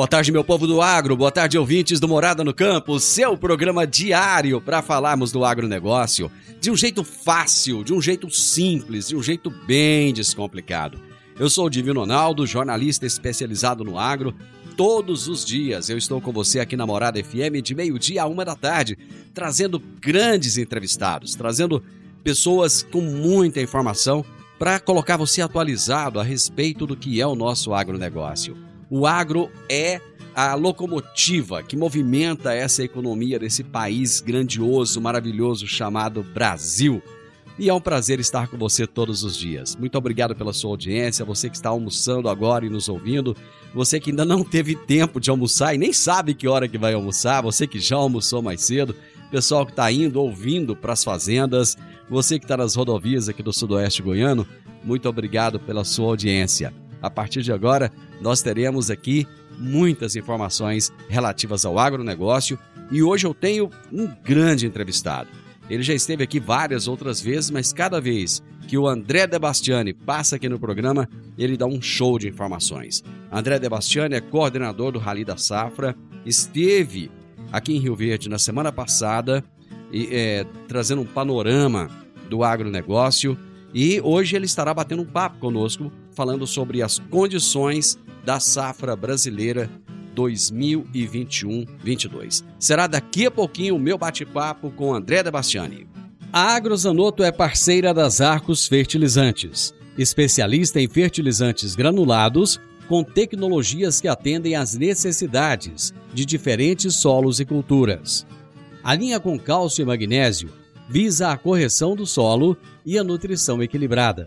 Boa tarde, meu povo do agro. Boa tarde, ouvintes do Morada no Campo. Seu programa diário para falarmos do agronegócio de um jeito fácil, de um jeito simples, de um jeito bem descomplicado. Eu sou o Divino Ronaldo, jornalista especializado no agro. Todos os dias eu estou com você aqui na Morada FM de meio-dia a uma da tarde, trazendo grandes entrevistados, trazendo pessoas com muita informação para colocar você atualizado a respeito do que é o nosso agronegócio. O agro é a locomotiva que movimenta essa economia desse país grandioso, maravilhoso chamado Brasil. E é um prazer estar com você todos os dias. Muito obrigado pela sua audiência, você que está almoçando agora e nos ouvindo, você que ainda não teve tempo de almoçar e nem sabe que hora que vai almoçar, você que já almoçou mais cedo, pessoal que está indo, ouvindo para as fazendas, você que está nas rodovias aqui do Sudoeste Goiano, muito obrigado pela sua audiência. A partir de agora, nós teremos aqui muitas informações relativas ao agronegócio e hoje eu tenho um grande entrevistado. Ele já esteve aqui várias outras vezes, mas cada vez que o André Debastiani passa aqui no programa, ele dá um show de informações. André Debastiani é coordenador do Rally da Safra, esteve aqui em Rio Verde na semana passada, e, é, trazendo um panorama do agronegócio e hoje ele estará batendo um papo conosco, falando sobre as condições da safra brasileira 2021-22. Será daqui a pouquinho o meu bate-papo com André Debastiani. A Agrozanoto é parceira das Arcos Fertilizantes, especialista em fertilizantes granulados com tecnologias que atendem às necessidades de diferentes solos e culturas. A linha com cálcio e magnésio visa a correção do solo e a nutrição equilibrada,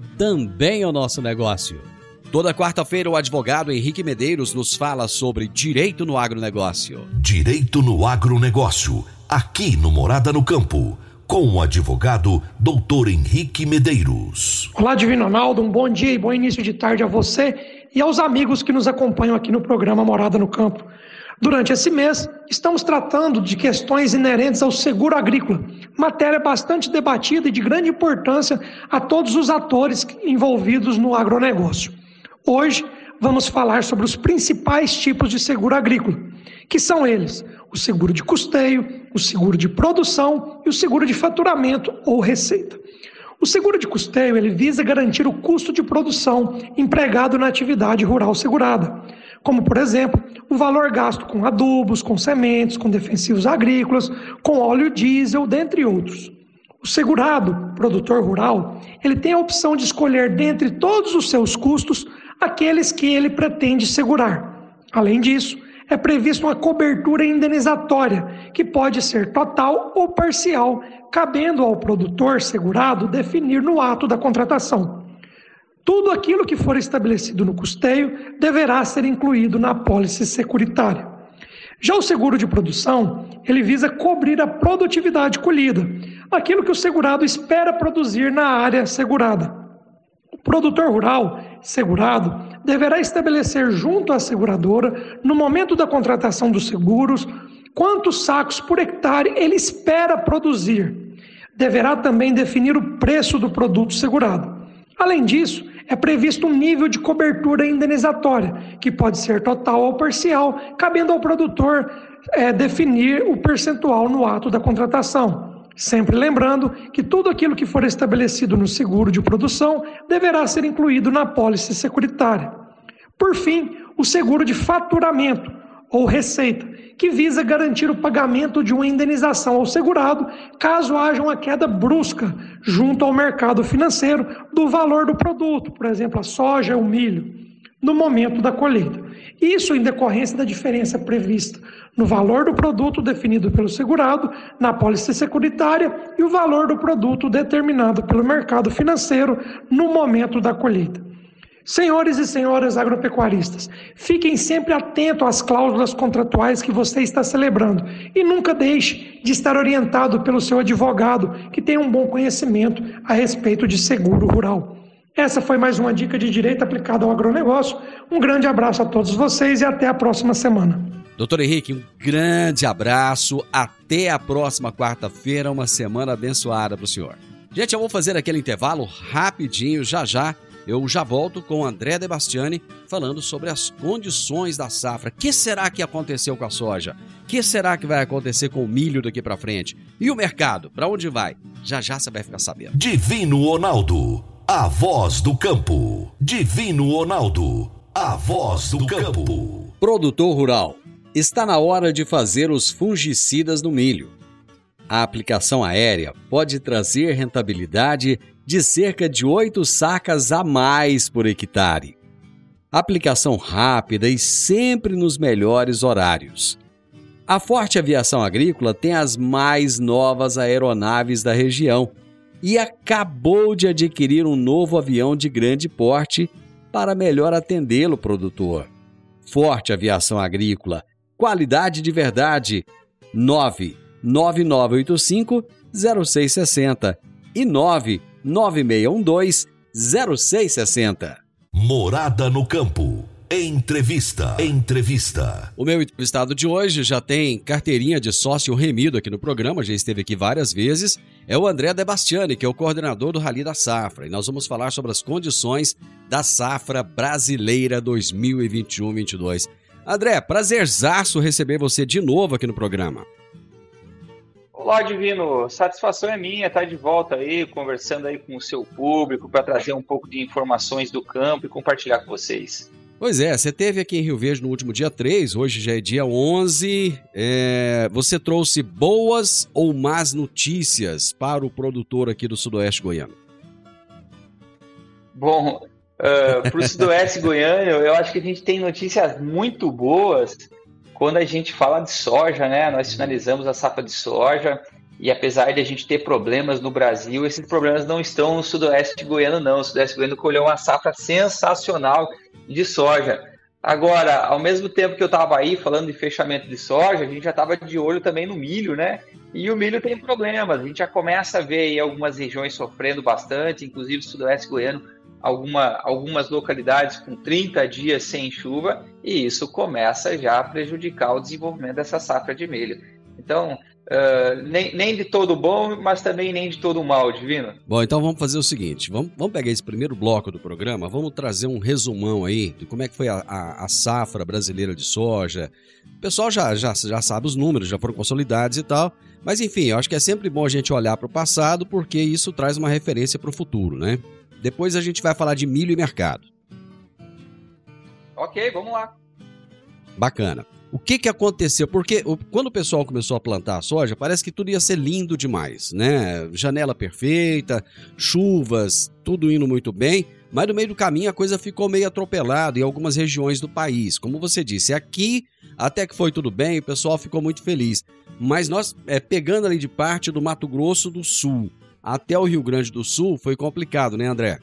também é o nosso negócio. Toda quarta-feira, o advogado Henrique Medeiros nos fala sobre direito no agronegócio. Direito no agronegócio, aqui no Morada no Campo, com o advogado Dr. Henrique Medeiros. Olá, Divino Ronaldo, um bom dia e bom início de tarde a você e aos amigos que nos acompanham aqui no programa Morada no Campo. Durante esse mês, estamos tratando de questões inerentes ao seguro agrícola, matéria bastante debatida e de grande importância a todos os atores envolvidos no agronegócio. Hoje, vamos falar sobre os principais tipos de seguro agrícola, que são eles: o seguro de custeio, o seguro de produção e o seguro de faturamento ou receita. O seguro de custeio ele visa garantir o custo de produção empregado na atividade rural segurada, como, por exemplo, o valor gasto com adubos, com sementes, com defensivos agrícolas, com óleo diesel, dentre outros. O segurado, produtor rural, ele tem a opção de escolher dentre todos os seus custos aqueles que ele pretende segurar. Além disso, é prevista uma cobertura indenizatória, que pode ser total ou parcial, cabendo ao produtor segurado definir no ato da contratação. Tudo aquilo que for estabelecido no custeio deverá ser incluído na apólice securitária. Já o seguro de produção, ele visa cobrir a produtividade colhida, aquilo que o segurado espera produzir na área segurada. O produtor rural segurado deverá estabelecer junto à seguradora, no momento da contratação dos seguros, quantos sacos por hectare ele espera produzir. Deverá também definir o preço do produto segurado. Além disso, é previsto um nível de cobertura indenizatória, que pode ser total ou parcial, cabendo ao produtor é, definir o percentual no ato da contratação. Sempre lembrando que tudo aquilo que for estabelecido no seguro de produção deverá ser incluído na pólice securitária. Por fim, o seguro de faturamento ou receita, que visa garantir o pagamento de uma indenização ao segurado caso haja uma queda brusca junto ao mercado financeiro do valor do produto, por exemplo, a soja o milho, no momento da colheita. Isso em decorrência da diferença prevista no valor do produto definido pelo segurado na pólice securitária e o valor do produto determinado pelo mercado financeiro no momento da colheita. Senhores e senhoras agropecuaristas, fiquem sempre atentos às cláusulas contratuais que você está celebrando e nunca deixe de estar orientado pelo seu advogado que tem um bom conhecimento a respeito de seguro rural. Essa foi mais uma dica de direito aplicado ao agronegócio. Um grande abraço a todos vocês e até a próxima semana. Doutor Henrique, um grande abraço. Até a próxima quarta-feira, uma semana abençoada para o senhor. Gente, eu vou fazer aquele intervalo rapidinho, já já. Eu já volto com André Debastiani falando sobre as condições da safra. O que será que aconteceu com a soja? O que será que vai acontecer com o milho daqui para frente? E o mercado? Para onde vai? Já já você vai ficar sabendo. Divino Ronaldo, a voz do campo. Divino Ronaldo, a voz do campo. Produtor rural Está na hora de fazer os fungicidas no milho. A aplicação aérea pode trazer rentabilidade de cerca de 8 sacas a mais por hectare. Aplicação rápida e sempre nos melhores horários. A Forte Aviação Agrícola tem as mais novas aeronaves da região e acabou de adquirir um novo avião de grande porte para melhor atendê-lo, produtor. Forte Aviação Agrícola Qualidade de verdade. 99985 0660 e 99612 0660. Morada no campo. Entrevista. Entrevista. O meu entrevistado de hoje já tem carteirinha de sócio remido aqui no programa, já esteve aqui várias vezes. É o André Debastiani, que é o coordenador do Rally da Safra. E nós vamos falar sobre as condições da safra brasileira 2021-22. André, prazerzaço receber você de novo aqui no programa. Olá, Divino. Satisfação é minha estar de volta aí, conversando aí com o seu público para trazer um pouco de informações do campo e compartilhar com vocês. Pois é, você teve aqui em Rio Verde no último dia 3, hoje já é dia 11. É, você trouxe boas ou más notícias para o produtor aqui do Sudoeste Goiano? Bom, Uh, para o sudoeste goiano, eu acho que a gente tem notícias muito boas quando a gente fala de soja, né? Nós finalizamos a safra de soja e apesar de a gente ter problemas no Brasil, esses problemas não estão no sudoeste goiano, não. O sudoeste goiano colheu uma safra sensacional de soja. Agora, ao mesmo tempo que eu estava aí falando de fechamento de soja, a gente já estava de olho também no milho, né? E o milho tem problemas. A gente já começa a ver aí algumas regiões sofrendo bastante, inclusive o sudoeste goiano alguma, algumas localidades com 30 dias sem chuva, e isso começa já a prejudicar o desenvolvimento dessa safra de milho. Então, Uh, nem, nem de todo bom, mas também nem de todo mal, Divino. Bom, então vamos fazer o seguinte: vamos, vamos pegar esse primeiro bloco do programa, vamos trazer um resumão aí de como é que foi a, a, a safra brasileira de soja. O pessoal já, já, já sabe os números, já foram consolidados e tal. Mas enfim, eu acho que é sempre bom a gente olhar para o passado, porque isso traz uma referência para o futuro, né? Depois a gente vai falar de milho e mercado. Ok, vamos lá. Bacana. O que, que aconteceu? Porque quando o pessoal começou a plantar a soja, parece que tudo ia ser lindo demais, né? Janela perfeita, chuvas, tudo indo muito bem, mas no meio do caminho a coisa ficou meio atropelada em algumas regiões do país. Como você disse, aqui até que foi tudo bem, o pessoal ficou muito feliz. Mas nós, é, pegando ali de parte do Mato Grosso do Sul até o Rio Grande do Sul, foi complicado, né, André?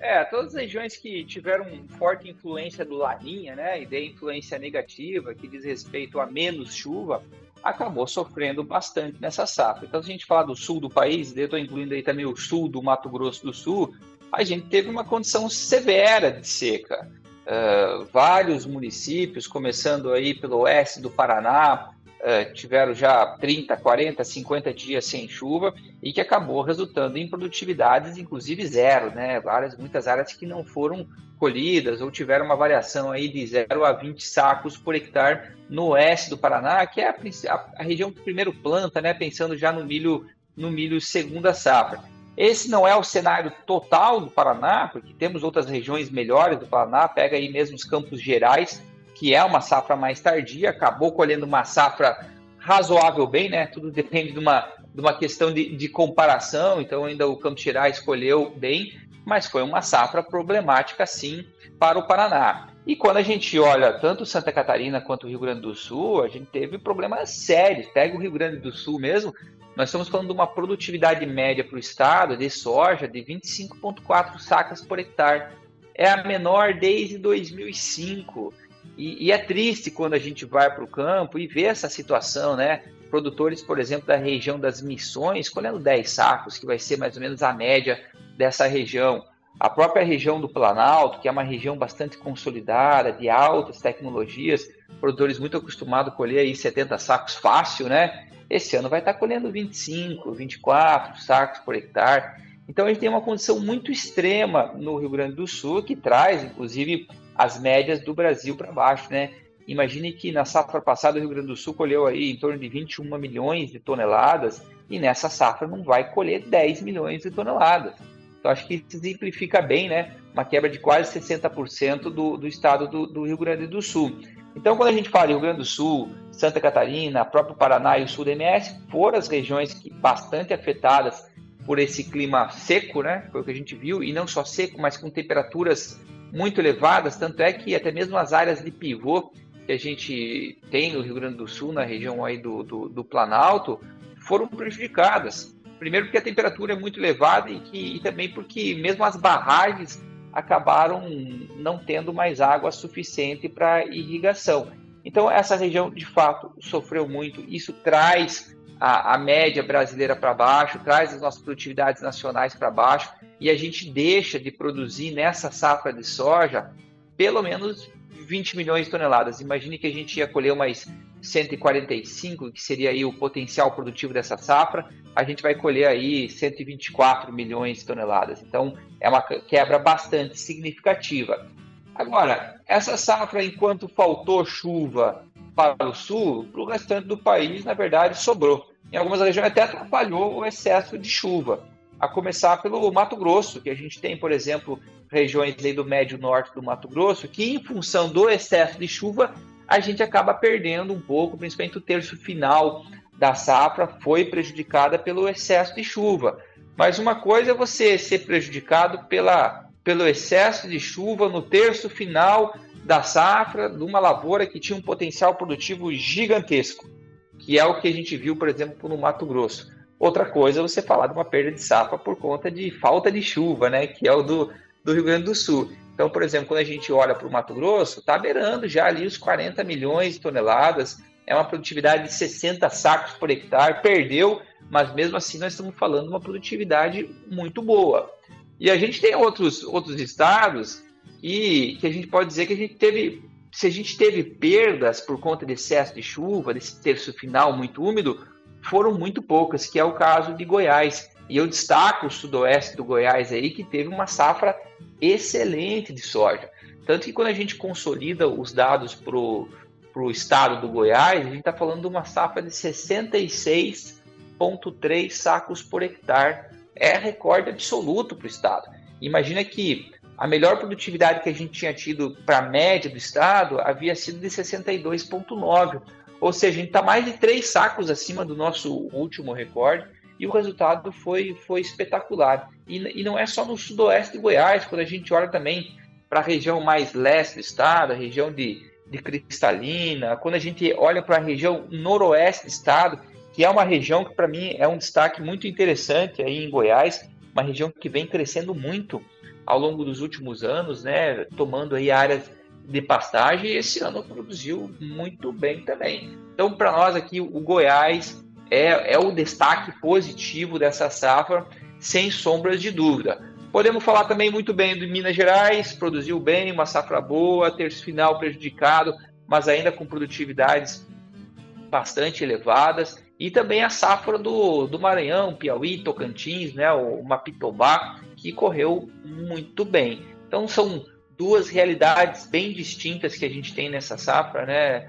É, todas as regiões que tiveram forte influência do Laninha, né, e de influência negativa, que diz respeito a menos chuva, acabou sofrendo bastante nessa safra. Então, se a gente falar do sul do país, eu estou incluindo aí também o sul do Mato Grosso do Sul, a gente teve uma condição severa de seca. Uh, vários municípios, começando aí pelo oeste do Paraná, uh, tiveram já 30, 40, 50 dias sem chuva e que acabou resultando em produtividades, inclusive zero, né? Várias, muitas áreas que não foram colhidas ou tiveram uma variação aí de 0 a 20 sacos por hectare no oeste do Paraná, que é a, a, a região que primeiro planta, né? Pensando já no milho, no milho segunda safra. Esse não é o cenário total do Paraná, porque temos outras regiões melhores do Paraná, pega aí mesmo os Campos Gerais, que é uma safra mais tardia, acabou colhendo uma safra razoável bem, né? Tudo depende de uma, de uma questão de, de comparação, então ainda o Campos Gerais escolheu bem, mas foi uma safra problemática sim para o Paraná. E quando a gente olha tanto Santa Catarina quanto o Rio Grande do Sul, a gente teve problemas sérios. Pega o Rio Grande do Sul mesmo, nós estamos falando de uma produtividade média para o estado de soja de 25,4 sacas por hectare. É a menor desde 2005. E, e é triste quando a gente vai para o campo e vê essa situação, né? Produtores, por exemplo, da região das Missões, colhendo 10 sacos, que vai ser mais ou menos a média dessa região. A própria região do Planalto, que é uma região bastante consolidada, de altas tecnologias, produtores muito acostumados a colher aí 70 sacos fácil, né? Esse ano vai estar colhendo 25, 24 sacos por hectare. Então a gente tem uma condição muito extrema no Rio Grande do Sul, que traz, inclusive, as médias do Brasil para baixo, né? Imagine que na safra passada o Rio Grande do Sul colheu aí em torno de 21 milhões de toneladas e nessa safra não vai colher 10 milhões de toneladas. Então acho que isso exemplifica bem, né? Uma quebra de quase 60% do, do estado do, do Rio Grande do Sul. Então, quando a gente fala de Rio Grande do Sul, Santa Catarina, próprio Paraná e o sul do MS, foram as regiões que bastante afetadas por esse clima seco, né? Foi o que a gente viu, e não só seco, mas com temperaturas muito elevadas, tanto é que até mesmo as áreas de pivô que a gente tem no Rio Grande do Sul, na região aí do, do, do Planalto, foram prejudicadas. Primeiro porque a temperatura é muito elevada e, que, e também porque mesmo as barragens acabaram não tendo mais água suficiente para irrigação. Então essa região de fato sofreu muito. Isso traz a, a média brasileira para baixo, traz as nossas produtividades nacionais para baixo e a gente deixa de produzir nessa safra de soja pelo menos 20 milhões de toneladas. Imagine que a gente ia colher mais 145, que seria aí o potencial produtivo dessa safra, a gente vai colher aí 124 milhões de toneladas. Então, é uma quebra bastante significativa. Agora, essa safra, enquanto faltou chuva para o sul, para o restante do país, na verdade, sobrou. Em algumas regiões até atrapalhou o excesso de chuva, a começar pelo Mato Grosso, que a gente tem, por exemplo, regiões do médio norte do Mato Grosso, que em função do excesso de chuva, a gente acaba perdendo um pouco, principalmente o terço final da safra foi prejudicada pelo excesso de chuva. Mas uma coisa é você ser prejudicado pela, pelo excesso de chuva no terço final da safra de uma lavoura que tinha um potencial produtivo gigantesco que é o que a gente viu, por exemplo, no Mato Grosso. Outra coisa é você falar de uma perda de safra por conta de falta de chuva, né? Que é o do, do Rio Grande do Sul. Então, por exemplo, quando a gente olha para o Mato Grosso, está beirando já ali os 40 milhões de toneladas, é uma produtividade de 60 sacos por hectare, perdeu, mas mesmo assim nós estamos falando de uma produtividade muito boa. E a gente tem outros, outros estados e que a gente pode dizer que a gente teve se a gente teve perdas por conta de excesso de chuva, desse terço final muito úmido, foram muito poucas, que é o caso de Goiás. E eu destaco o sudoeste do Goiás aí, que teve uma safra excelente de soja. Tanto que quando a gente consolida os dados para o estado do Goiás, a gente está falando de uma safra de 66,3 sacos por hectare. É recorde absoluto para o estado. Imagina que a melhor produtividade que a gente tinha tido para a média do estado havia sido de 62,9. Ou seja, a gente está mais de três sacos acima do nosso último recorde e o resultado foi, foi espetacular. E, e não é só no sudoeste de Goiás, quando a gente olha também para a região mais leste do estado, a região de, de Cristalina, quando a gente olha para a região noroeste do estado, que é uma região que para mim é um destaque muito interessante aí em Goiás, uma região que vem crescendo muito ao longo dos últimos anos, né, tomando aí áreas de pastagem e esse ano produziu muito bem também. Então, para nós aqui, o Goiás é, é o destaque positivo dessa safra, sem sombras de dúvida. Podemos falar também muito bem de Minas Gerais, produziu bem, uma safra boa, terço final prejudicado, mas ainda com produtividades bastante elevadas. E também a safra do, do Maranhão, Piauí, Tocantins, né, o Mapitobá, que correu muito bem. Então são duas realidades bem distintas que a gente tem nessa safra, né,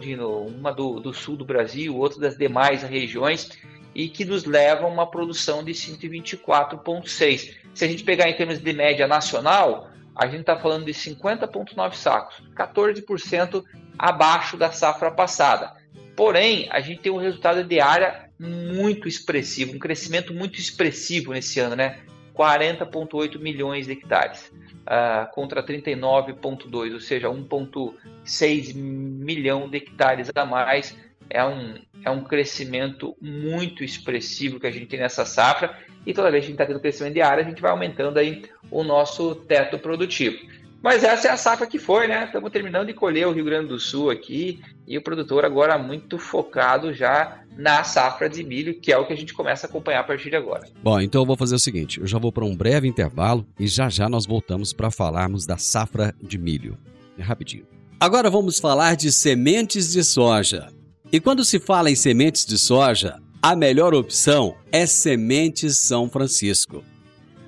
Dino? Uma do, do sul do Brasil, outra das demais regiões, e que nos levam a uma produção de 124,6. Se a gente pegar em termos de média nacional, a gente está falando de 50,9 sacos, 14% abaixo da safra passada. Porém, a gente tem um resultado de área muito expressivo, um crescimento muito expressivo nesse ano, né? 40,8 milhões de hectares uh, contra 39,2, ou seja, 1,6 milhão de hectares a mais. É um, é um crescimento muito expressivo que a gente tem nessa safra e toda vez que a gente está tendo crescimento de área, a gente vai aumentando aí o nosso teto produtivo. Mas essa é a safra que foi, né? Estamos terminando de colher o Rio Grande do Sul aqui e o produtor agora muito focado já na safra de milho, que é o que a gente começa a acompanhar a partir de agora. Bom, então eu vou fazer o seguinte: eu já vou para um breve intervalo e já já nós voltamos para falarmos da safra de milho. É rapidinho. Agora vamos falar de sementes de soja. E quando se fala em sementes de soja, a melhor opção é Sementes São Francisco.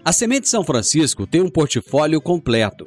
A Semente São Francisco tem um portfólio completo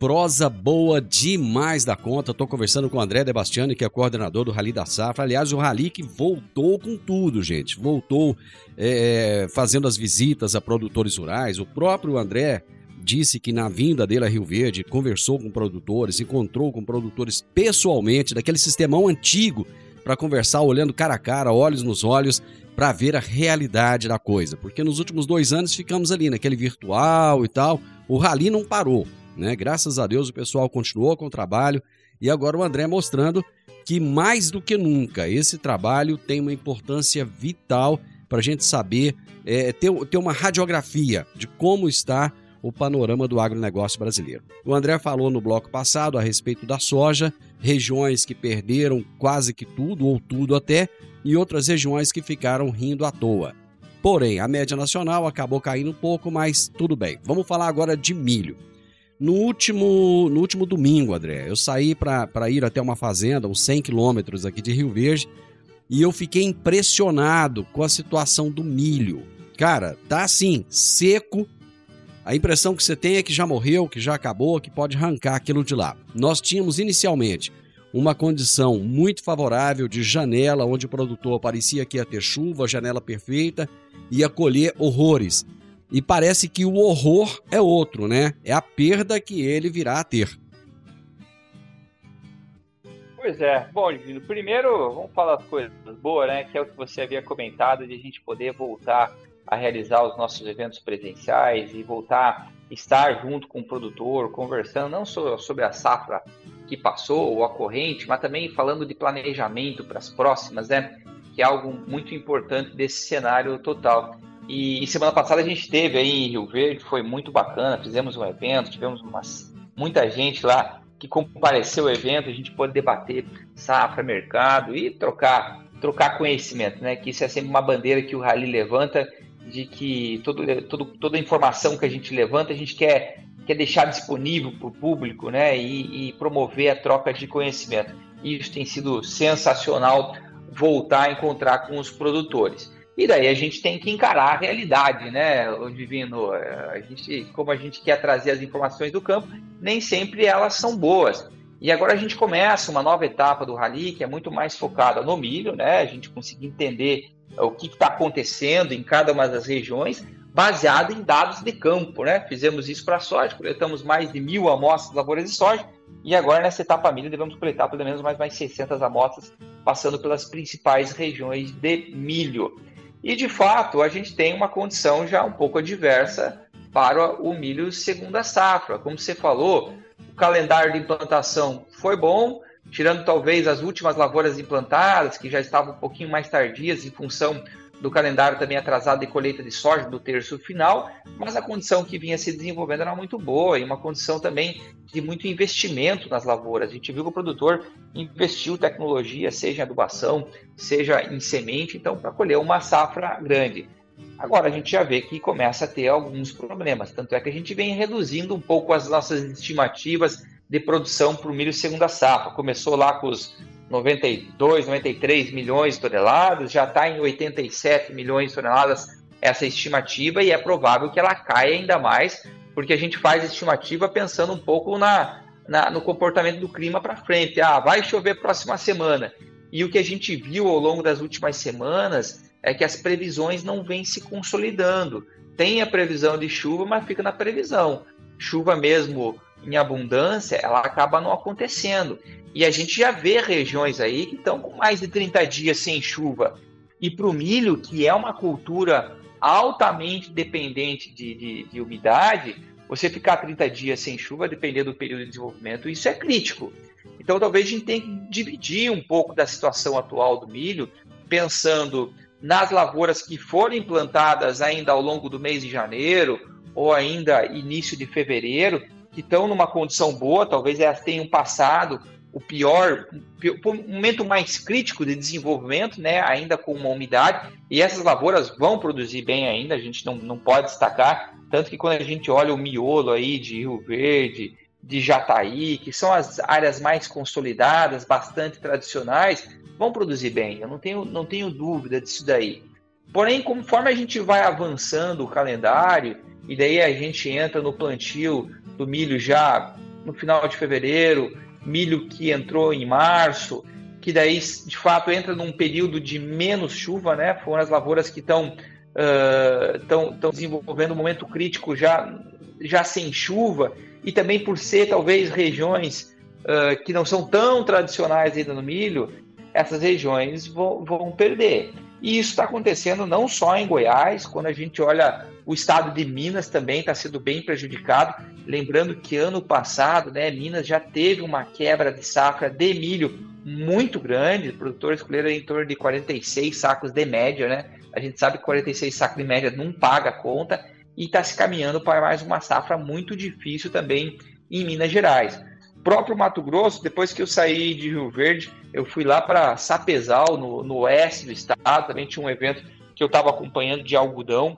prosa boa demais da conta. Estou conversando com o André Debastiani, que é coordenador do Rally da Safra. Aliás, o Rally que voltou com tudo, gente. Voltou é, fazendo as visitas a produtores rurais. O próprio André disse que na vinda dele a Rio Verde conversou com produtores, encontrou com produtores pessoalmente, daquele sistemão antigo, para conversar olhando cara a cara, olhos nos olhos, para ver a realidade da coisa. Porque nos últimos dois anos ficamos ali naquele virtual e tal. O Rally não parou. Né? Graças a Deus o pessoal continuou com o trabalho e agora o André mostrando que mais do que nunca esse trabalho tem uma importância vital para a gente saber é, ter, ter uma radiografia de como está o panorama do agronegócio brasileiro. O André falou no bloco passado a respeito da soja, regiões que perderam quase que tudo, ou tudo até, e outras regiões que ficaram rindo à toa. Porém, a média nacional acabou caindo um pouco, mas tudo bem. Vamos falar agora de milho. No último, no último domingo, André, eu saí para ir até uma fazenda, uns 100 quilômetros aqui de Rio Verde, e eu fiquei impressionado com a situação do milho. Cara, tá assim, seco. A impressão que você tem é que já morreu, que já acabou, que pode arrancar aquilo de lá. Nós tínhamos inicialmente uma condição muito favorável de janela, onde o produtor parecia que ia ter chuva, janela perfeita, ia colher horrores. E parece que o horror é outro, né? É a perda que ele virá a ter. Pois é. Bom, Divino, primeiro vamos falar das coisas boas, né? Que é o que você havia comentado de a gente poder voltar a realizar os nossos eventos presenciais e voltar a estar junto com o produtor, conversando não só sobre a safra que passou ou a corrente, mas também falando de planejamento para as próximas, né? Que é algo muito importante desse cenário total. E, semana passada a gente teve aí em Rio Verde, foi muito bacana, fizemos um evento, tivemos umas, muita gente lá que compareceu ao evento, a gente pôde debater safra, mercado e trocar, trocar conhecimento, né? Que isso é sempre uma bandeira que o Rally levanta de que todo, todo, toda a informação que a gente levanta, a gente quer, quer deixar disponível para o público, né? E, e promover a troca de conhecimento. E isso tem sido sensacional voltar a encontrar com os produtores. E daí a gente tem que encarar a realidade, né, o Divino? A gente, como a gente quer trazer as informações do campo, nem sempre elas são boas. E agora a gente começa uma nova etapa do rally que é muito mais focada no milho, né? A gente conseguir entender o que está acontecendo em cada uma das regiões, baseado em dados de campo, né? Fizemos isso para a soja, coletamos mais de mil amostras lavouras de soja, e agora nessa etapa milho devemos coletar pelo menos mais, mais 600 amostras, passando pelas principais regiões de milho. E de fato, a gente tem uma condição já um pouco adversa para o milho segunda safra. Como você falou, o calendário de implantação foi bom, tirando talvez as últimas lavouras implantadas, que já estavam um pouquinho mais tardias em função do calendário também atrasado de colheita de soja do terço final, mas a condição que vinha se desenvolvendo era muito boa e uma condição também de muito investimento nas lavouras. A gente viu que o produtor investiu tecnologia, seja em adubação, seja em semente, então para colher uma safra grande. Agora a gente já vê que começa a ter alguns problemas, tanto é que a gente vem reduzindo um pouco as nossas estimativas de produção para o milho segunda safra. Começou lá com os 92, 93 milhões de toneladas, já está em 87 milhões de toneladas essa estimativa e é provável que ela caia ainda mais, porque a gente faz estimativa pensando um pouco na, na no comportamento do clima para frente. Ah, vai chover próxima semana. E o que a gente viu ao longo das últimas semanas é que as previsões não vêm se consolidando. Tem a previsão de chuva, mas fica na previsão. Chuva mesmo em abundância, ela acaba não acontecendo. E a gente já vê regiões aí que estão com mais de 30 dias sem chuva. E para o milho, que é uma cultura altamente dependente de, de, de, umidade, você ficar 30 dias sem chuva, dependendo do período de desenvolvimento, isso é crítico. Então talvez a gente tenha que dividir um pouco da situação atual do milho, pensando nas lavouras que foram implantadas ainda ao longo do mês de janeiro ou ainda início de fevereiro, que estão numa condição boa, talvez elas tenham passado o pior, o momento mais crítico de desenvolvimento, né, ainda com uma umidade, e essas lavouras vão produzir bem ainda, a gente não, não pode destacar, tanto que quando a gente olha o miolo aí de Rio Verde, de Jataí, que são as áreas mais consolidadas, bastante tradicionais, vão produzir bem, eu não tenho, não tenho dúvida disso daí. Porém, conforme a gente vai avançando o calendário, e daí a gente entra no plantio do milho já no final de fevereiro, milho que entrou em março, que daí de fato entra num período de menos chuva, né? Foram as lavouras que estão uh, desenvolvendo um momento crítico já, já sem chuva, e também por ser talvez regiões uh, que não são tão tradicionais ainda no milho, essas regiões vão, vão perder. E isso está acontecendo não só em Goiás, quando a gente olha o estado de Minas também está sendo bem prejudicado. Lembrando que ano passado, né, Minas já teve uma quebra de safra de milho muito grande. Os produtores escolheram em torno de 46 sacos de média, né? A gente sabe que 46 sacos de média não paga a conta. e está se caminhando para mais uma safra muito difícil também em Minas Gerais. Próprio Mato Grosso, depois que eu saí de Rio Verde, eu fui lá para Sapezal, no, no oeste do estado, também tinha um evento que eu estava acompanhando de algodão.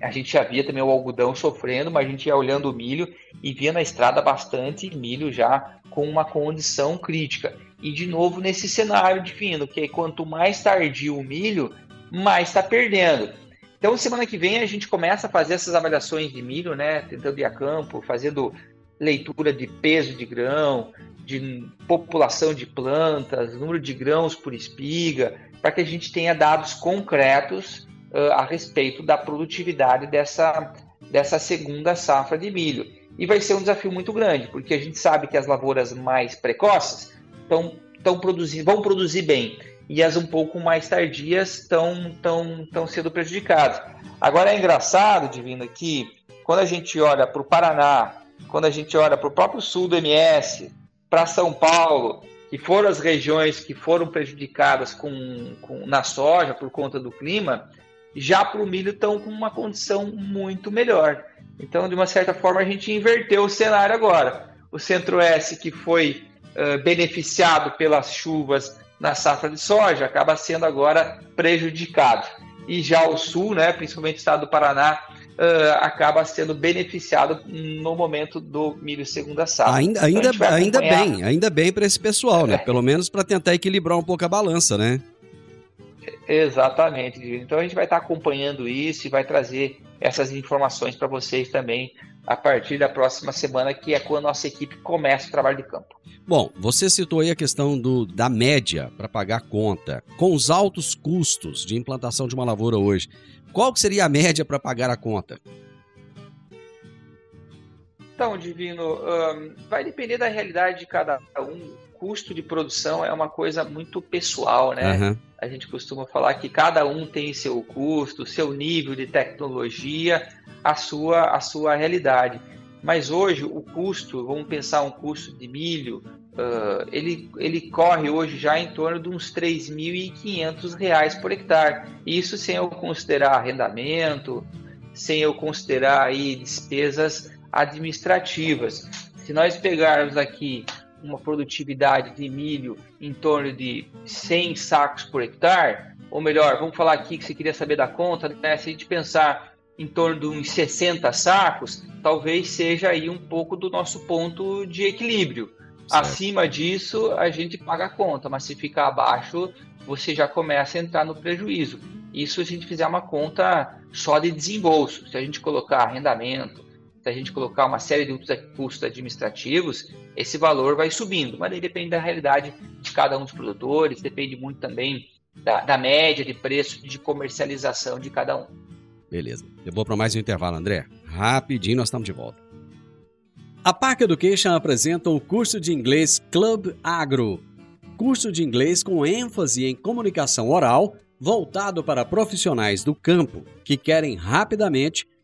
A gente já via também o algodão sofrendo, mas a gente ia olhando o milho e via na estrada bastante milho já com uma condição crítica. E de novo nesse cenário divino, que quanto mais tardio o milho, mais está perdendo. Então, semana que vem a gente começa a fazer essas avaliações de milho, né? Tentando ir a campo, fazendo leitura de peso de grão, de população de plantas, número de grãos por espiga, para que a gente tenha dados concretos uh, a respeito da produtividade dessa, dessa segunda safra de milho. E vai ser um desafio muito grande, porque a gente sabe que as lavouras mais precoces estão, estão produzindo, vão produzir bem, e as um pouco mais tardias estão, estão, estão sendo prejudicadas. Agora é engraçado, Divino, que quando a gente olha para o Paraná, quando a gente olha para o próprio sul do MS, para São Paulo, que foram as regiões que foram prejudicadas com, com na soja por conta do clima, já para o milho estão com uma condição muito melhor. Então, de uma certa forma, a gente inverteu o cenário agora. O Centro-Oeste, que foi uh, beneficiado pelas chuvas na safra de soja, acaba sendo agora prejudicado. E já o Sul, né, principalmente o estado do Paraná, uh, acaba sendo beneficiado no momento do milho segunda safra. Ainda, ainda, então ainda bem, ainda bem para esse pessoal, né? É. Pelo menos para tentar equilibrar um pouco a balança, né? Exatamente. Então a gente vai estar acompanhando isso e vai trazer essas informações para vocês também a partir da próxima semana, que é quando a nossa equipe começa o trabalho de campo. Bom, você citou aí a questão do, da média para pagar conta. Com os altos custos de implantação de uma lavoura hoje, qual seria a média para pagar a conta? Então, Divino, um, vai depender da realidade de cada um. Custo de produção é uma coisa muito pessoal, né? Uhum. A gente costuma falar que cada um tem seu custo, seu nível de tecnologia, a sua, a sua realidade. Mas hoje o custo, vamos pensar um custo de milho, uh, ele, ele corre hoje já em torno de uns R$ 3.500 por hectare. Isso sem eu considerar arrendamento, sem eu considerar aí despesas administrativas. Se nós pegarmos aqui uma produtividade de milho em torno de 100 sacos por hectare, ou melhor, vamos falar aqui que você queria saber da conta, né? se a gente pensar em torno de uns 60 sacos, talvez seja aí um pouco do nosso ponto de equilíbrio. Certo. Acima disso, a gente paga a conta, mas se ficar abaixo, você já começa a entrar no prejuízo. Isso se a gente fizer uma conta só de desembolso. Se a gente colocar arrendamento, se a gente colocar uma série de custos administrativos, esse valor vai subindo. Mas aí depende da realidade de cada um dos produtores, depende muito também da, da média de preço de comercialização de cada um. Beleza. Eu vou para mais um intervalo, André. Rapidinho, nós estamos de volta. A Park Education apresenta o curso de inglês Club Agro. Curso de inglês com ênfase em comunicação oral, voltado para profissionais do campo que querem rapidamente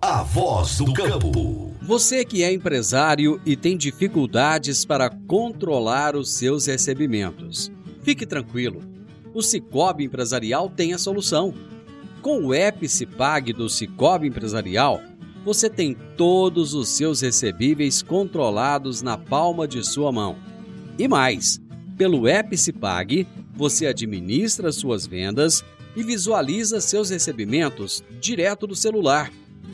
a voz do campo. Você que é empresário e tem dificuldades para controlar os seus recebimentos, fique tranquilo. O Cicobi Empresarial tem a solução. Com o app Cipag do Cicobi Empresarial, você tem todos os seus recebíveis controlados na palma de sua mão. E mais, pelo Epicipag, você administra suas vendas e visualiza seus recebimentos direto do celular,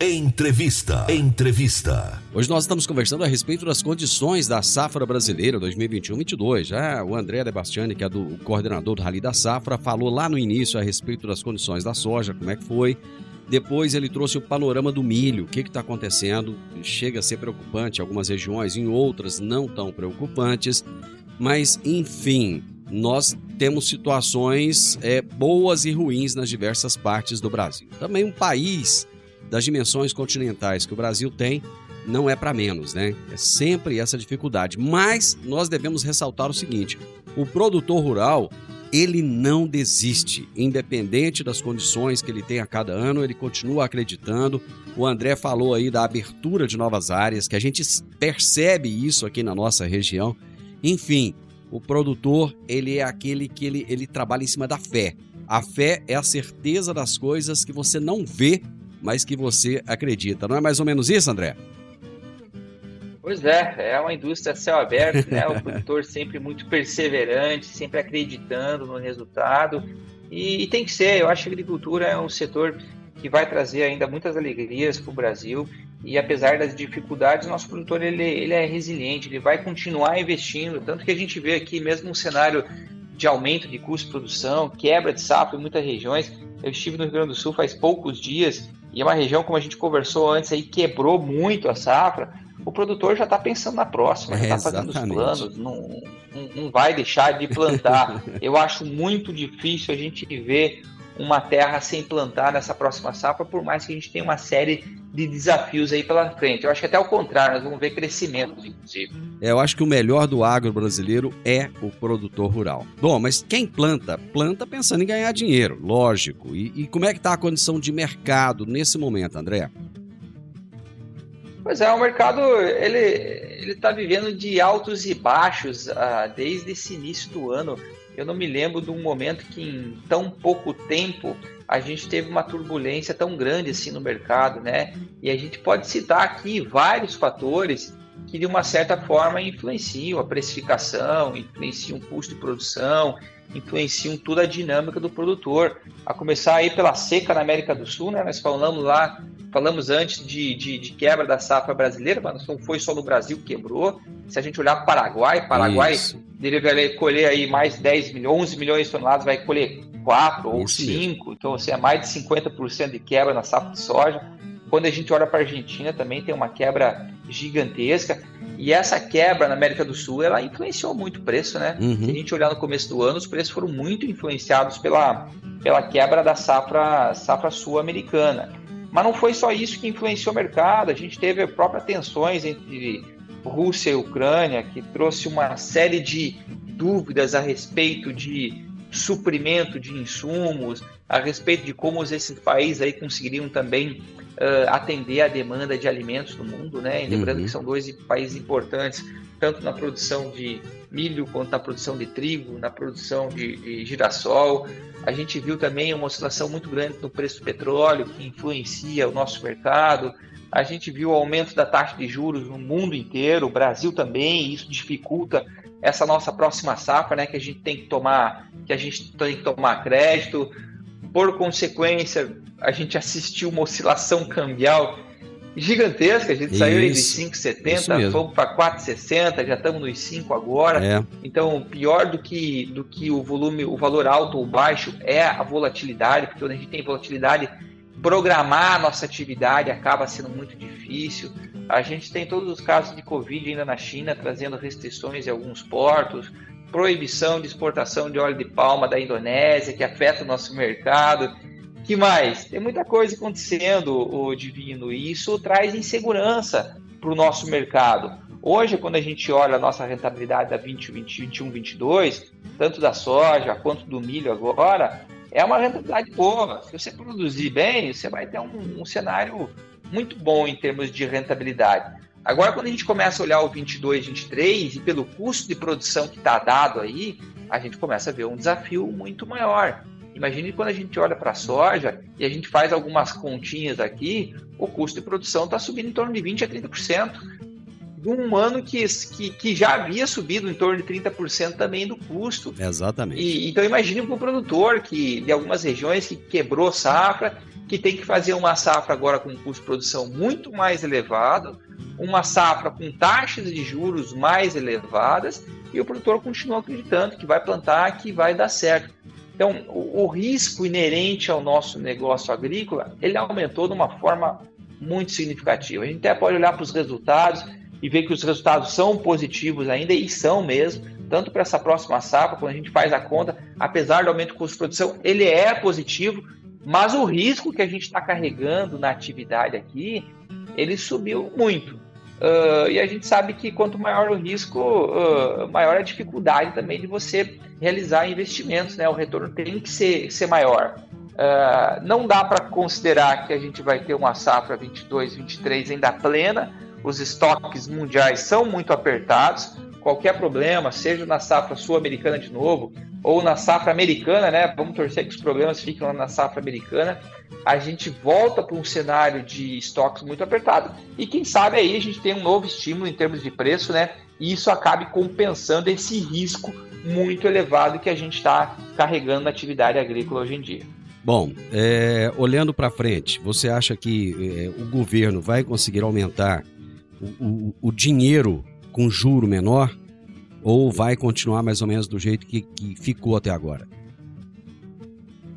Entrevista. Entrevista. Hoje nós estamos conversando a respeito das condições da safra brasileira 2021-22. Já o André Debastiani, que é do coordenador do Rally da Safra, falou lá no início a respeito das condições da soja, como é que foi. Depois ele trouxe o panorama do milho, o que está acontecendo. Chega a ser preocupante em algumas regiões, em outras não tão preocupantes. Mas, enfim, nós temos situações é, boas e ruins nas diversas partes do Brasil. Também um país das dimensões continentais que o Brasil tem não é para menos, né? É sempre essa dificuldade. Mas nós devemos ressaltar o seguinte: o produtor rural ele não desiste, independente das condições que ele tem a cada ano, ele continua acreditando. O André falou aí da abertura de novas áreas, que a gente percebe isso aqui na nossa região. Enfim, o produtor, ele é aquele que ele, ele trabalha em cima da fé. A fé é a certeza das coisas que você não vê, mas que você acredita. Não é mais ou menos isso, André? Pois é, é uma indústria céu aberto, né? O produtor sempre muito perseverante, sempre acreditando no resultado. E, e, tem que ser, eu acho que a agricultura é um setor que vai trazer ainda muitas alegrias para o Brasil. E apesar das dificuldades, nosso produtor ele, ele é resiliente, ele vai continuar investindo. Tanto que a gente vê aqui, mesmo um cenário de aumento de custo de produção, quebra de sapo em muitas regiões. Eu estive no Rio Grande do Sul faz poucos dias e é uma região, como a gente conversou antes, aí quebrou muito a safra o produtor já está pensando na próxima, já está fazendo os planos, não, não vai deixar de plantar. Eu acho muito difícil a gente ver uma terra sem plantar nessa próxima safra, por mais que a gente tenha uma série de desafios aí pela frente. Eu acho que até o contrário, nós vamos ver crescimento, inclusive. É, eu acho que o melhor do agro brasileiro é o produtor rural. Bom, mas quem planta, planta pensando em ganhar dinheiro, lógico. E, e como é que está a condição de mercado nesse momento, André? Pois é, o mercado ele ele está vivendo de altos e baixos ah, desde esse início do ano. Eu não me lembro de um momento que em tão pouco tempo a gente teve uma turbulência tão grande assim no mercado, né? E a gente pode citar aqui vários fatores que de uma certa forma influenciam a precificação, influenciam o custo de produção, influenciam toda a dinâmica do produtor. A começar aí pela seca na América do Sul, né? Nós falamos lá, falamos antes de, de, de quebra da safra brasileira, mas não foi só no Brasil que quebrou. Se a gente olhar Paraguai, Paraguai deveria colher aí mais 10 milhões, 11 milhões de toneladas, vai colher 4 ou 5, então assim, é mais de 50% de quebra na safra de soja. Quando a gente olha para a Argentina, também tem uma quebra gigantesca. E essa quebra na América do Sul, ela influenciou muito o preço, né? Uhum. Se a gente olhar no começo do ano, os preços foram muito influenciados pela, pela quebra da safra, safra sul-americana. Mas não foi só isso que influenciou o mercado, a gente teve próprias tensões entre Rússia e Ucrânia, que trouxe uma série de dúvidas a respeito de suprimento de insumos, a respeito de como esses países aí conseguiriam também uh, atender a demanda de alimentos no mundo, né? E lembrando Uhum. que são dois países importantes, tanto na produção de milho quanto na produção de trigo, na produção de, de girassol. A gente viu também uma oscilação muito grande no preço do petróleo, que influencia o nosso mercado. A gente viu o aumento da taxa de juros no mundo inteiro, o Brasil também, isso dificulta essa nossa próxima safra, né, que a gente tem que tomar, que a gente tem que tomar crédito. Por consequência, a gente assistiu uma oscilação cambial gigantesca. A gente saiu aí de Isso, isso 5,70, mesmo. fomos para 4,60, já estamos nos 5 agora. É. Então, pior do que, do que o volume, o valor alto ou baixo é a volatilidade, porque quando a gente tem volatilidade, programar a nossa atividade acaba sendo muito difícil. A gente tem todos os casos de Covid ainda na China, trazendo restrições em alguns portos, proibição de exportação de óleo de palma da Indonésia, que afeta o nosso mercado. que mais? Tem muita coisa acontecendo, o Divino, e isso traz insegurança para o nosso mercado. Hoje, quando a gente olha a nossa rentabilidade da 20, 20, 21, 22, tanto da soja quanto do milho agora, é uma rentabilidade boa. Se você produzir bem, você vai ter um, um cenário muito bom em termos de rentabilidade. Agora, quando a gente começa a olhar o 22, 23, e pelo custo de produção que está dado aí, a gente começa a ver um desafio muito maior. Imagine quando a gente olha para a soja e a gente faz algumas continhas aqui, o custo de produção está subindo em torno de 20% a 30%. De um ano que, que, que, já havia subido em torno de 30% também do custo. Exatamente. E, então imagine para o produtor que de algumas regiões que quebrou safra, que tem que fazer uma safra agora com um custo de produção muito mais elevado, uma safra com taxas de juros mais elevadas, e o produtor continua acreditando que vai plantar, que vai dar certo. Então, o, o risco inerente ao nosso negócio agrícola, ele aumentou de uma forma muito significativa. A gente até pode olhar para os resultados e ver que os resultados são positivos ainda, e são mesmo, tanto para essa próxima safra, quando a gente faz a conta, apesar do aumento do custo de produção, ele é positivo, mas o risco que a gente está carregando na atividade aqui, ele subiu muito. Uh, e a gente sabe que quanto maior o risco, uh, maior a dificuldade também de você realizar investimentos, né? O retorno tem que ser, ser maior. Uh, não dá para considerar que a gente vai ter uma safra 22, 23 ainda plena, os estoques mundiais são muito apertados. Qualquer problema, seja na safra sul-americana de novo ou na safra americana, né? Vamos torcer que os problemas fiquem lá na safra americana. A gente volta para um cenário de estoques muito apertado e quem sabe aí a gente tem um novo estímulo em termos de preço, né? E isso acabe compensando esse risco muito elevado que a gente está carregando na atividade agrícola hoje em dia. Bom, é, olhando para frente, você acha que é, o governo vai conseguir aumentar o, o, o dinheiro com juro menor ou vai continuar mais ou menos do jeito que, que ficou até agora?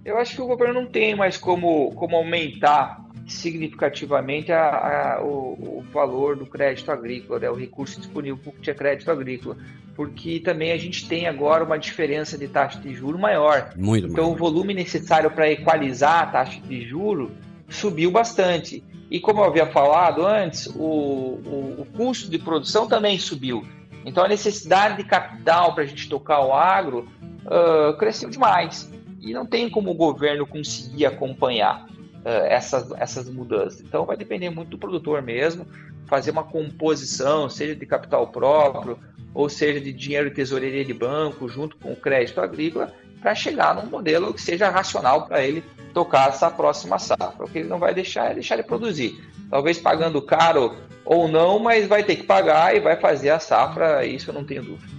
Eu acho que o governo não tem mais como, como aumentar significativamente a, a, o, o, valor do crédito agrícola, né, o recurso disponível para que tinha crédito agrícola, porque também a gente tem agora uma diferença de taxa de juro maior. Muito então maior. o volume necessário para equalizar a taxa de juro subiu bastante. E como eu havia falado antes, o, o, o custo de produção também subiu. Então a necessidade de capital para a gente tocar o agro uh, cresceu demais. E não tem como o governo conseguir acompanhar uh, essas, essas mudanças. Então vai depender muito do produtor mesmo, fazer uma composição, seja de capital próprio, ou seja de dinheiro de tesoureria de banco, junto com o crédito agrícola, para chegar num modelo que seja racional para ele tocar essa próxima safra. O que ele não vai deixar é deixar de produzir. Talvez pagando caro ou não, mas vai ter que pagar e vai fazer a safra, isso eu não tenho dúvida.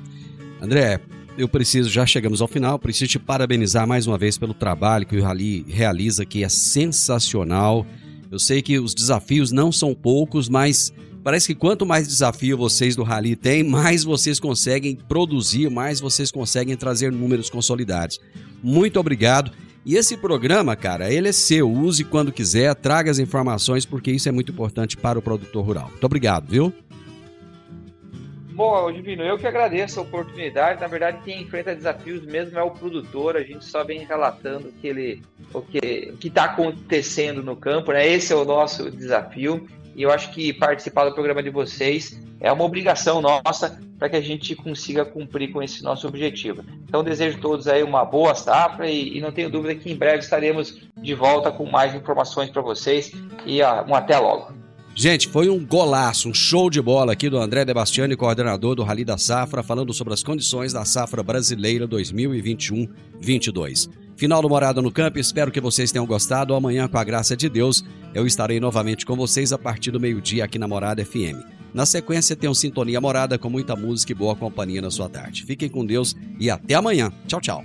André, eu preciso, já chegamos ao final, preciso te parabenizar mais uma vez pelo trabalho que o Rally realiza, que é sensacional. Eu sei que os desafios não são poucos, mas parece que quanto mais desafio vocês do Rally têm, mais vocês conseguem produzir, mais vocês conseguem trazer números consolidados. Muito obrigado. E esse programa, cara, ele é seu. Use quando quiser, traga as informações, porque isso é muito importante para o produtor rural. Muito obrigado, viu? Bom, Divino, eu que agradeço a oportunidade. Na verdade, quem enfrenta desafios mesmo é o produtor. A gente só vem relatando que ele, o que está acontecendo no campo. Né? Esse é o nosso desafio. E eu acho que participar do programa de vocês é uma obrigação nossa para que a gente consiga cumprir com esse nosso objetivo. Então, desejo a todos aí uma boa safra e, e, não tenho dúvida que em breve estaremos de volta com mais informações para vocês. E um até logo. Gente, foi um golaço, um show de bola aqui do André Debastiani, coordenador do Rally da Safra, falando sobre as condições da safra brasileira 2021-22. Final do Morada no Campo, espero que vocês tenham gostado. Amanhã, com a graça de Deus, eu estarei novamente com vocês a partir do meio-dia aqui na Morada FM. Na sequência, tem um Sintonia Morada com muita música e boa companhia na sua tarde. Fiquem com Deus e até amanhã. Tchau, tchau.